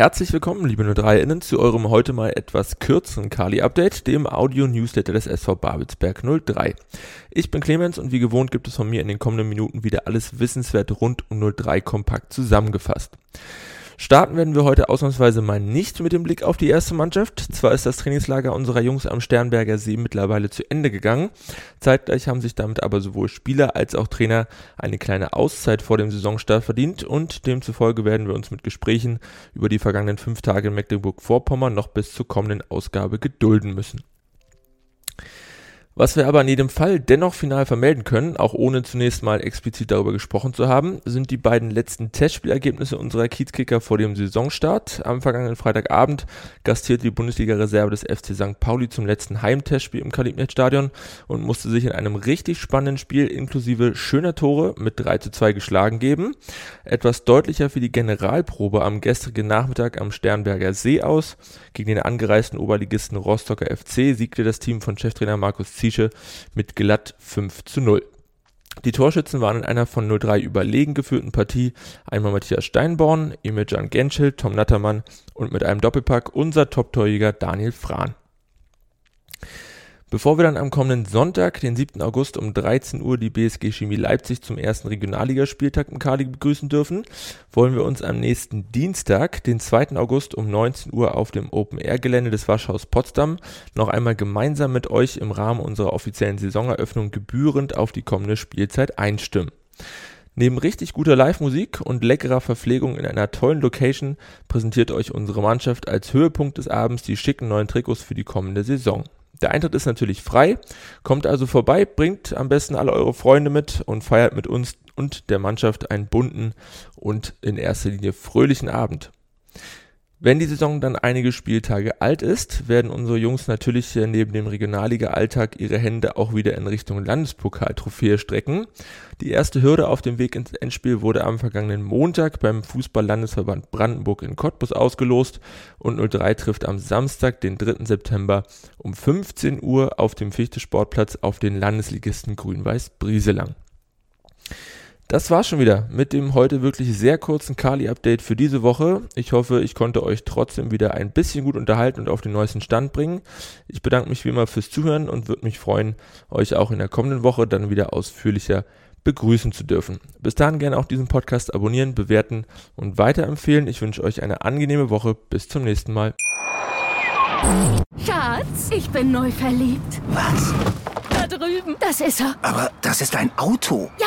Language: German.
Herzlich willkommen, liebe 03-Innen, zu eurem heute mal etwas kürzeren Kali-Update, dem Audio-Newsletter des SV Babelsberg 03. Ich bin Clemens und wie gewohnt gibt es von mir in den kommenden Minuten wieder alles Wissenswerte rund um 03 kompakt zusammengefasst. Starten werden wir heute ausnahmsweise mal nicht mit dem Blick auf die erste Mannschaft. Zwar ist das Trainingslager unserer Jungs am Sternberger See mittlerweile zu Ende gegangen. Zeitgleich haben sich damit aber sowohl Spieler als auch Trainer eine kleine Auszeit vor dem Saisonstart verdient und demzufolge werden wir uns mit Gesprächen über die vergangenen fünf Tage in Mecklenburg-Vorpommern noch bis zur kommenden Ausgabe gedulden müssen. Was wir aber in jedem Fall dennoch final vermelden können, auch ohne zunächst mal explizit darüber gesprochen zu haben, sind die beiden letzten Testspielergebnisse unserer Kiezkicker vor dem Saisonstart. Am vergangenen Freitagabend gastierte die Bundesliga-Reserve des FC St. Pauli zum letzten Heimtestspiel im Kalibnet-Stadion und musste sich in einem richtig spannenden Spiel inklusive schöner Tore mit 3 zu 2 geschlagen geben. Etwas deutlicher für die Generalprobe am gestrigen Nachmittag am Sternberger See aus. Gegen den angereisten Oberligisten Rostocker FC siegte das Team von Cheftrainer Markus Ziesche mit glatt 5 zu 0. Die Torschützen waren in einer von 0-3 überlegen geführten Partie einmal Matthias Steinborn, Emiljan Genschel, Tom Nattermann und mit einem Doppelpack unser Top-Torjäger Daniel Frahn. Bevor wir dann am kommenden Sonntag, den 7. August um 13 Uhr die BSG Chemie Leipzig zum ersten Regionalligaspieltag im Kali begrüßen dürfen, wollen wir uns am nächsten Dienstag, den 2. August um 19 Uhr auf dem Open-Air-Gelände des Waschhaus Potsdam noch einmal gemeinsam mit euch im Rahmen unserer offiziellen Saisoneröffnung gebührend auf die kommende Spielzeit einstimmen. Neben richtig guter Live-Musik und leckerer Verpflegung in einer tollen Location präsentiert euch unsere Mannschaft als Höhepunkt des Abends die schicken neuen Trikots für die kommende Saison. Der Eintritt ist natürlich frei. Kommt also vorbei, bringt am besten alle eure Freunde mit und feiert mit uns und der Mannschaft einen bunten und in erster Linie fröhlichen Abend. Wenn die Saison dann einige Spieltage alt ist, werden unsere Jungs natürlich neben dem Regionalliga-Alltag ihre Hände auch wieder in Richtung Landespokal-Trophäe strecken. Die erste Hürde auf dem Weg ins Endspiel wurde am vergangenen Montag beim Fußball-Landesverband Brandenburg in Cottbus ausgelost und 03 trifft am Samstag, den 3. September um 15 Uhr auf dem Fichte-Sportplatz auf den Landesligisten Grün-Weiß Brieselang. Das war's schon wieder mit dem heute wirklich sehr kurzen Kali-Update für diese Woche. Ich hoffe, ich konnte euch trotzdem wieder ein bisschen gut unterhalten und auf den neuesten Stand bringen. Ich bedanke mich wie immer fürs Zuhören und würde mich freuen, euch auch in der kommenden Woche dann wieder ausführlicher begrüßen zu dürfen. Bis dahin gerne auch diesen Podcast abonnieren, bewerten und weiterempfehlen. Ich wünsche euch eine angenehme Woche. Bis zum nächsten Mal. Schatz, ich bin neu verliebt. Was? Da drüben. Das ist er. Aber das ist ein Auto. Ja,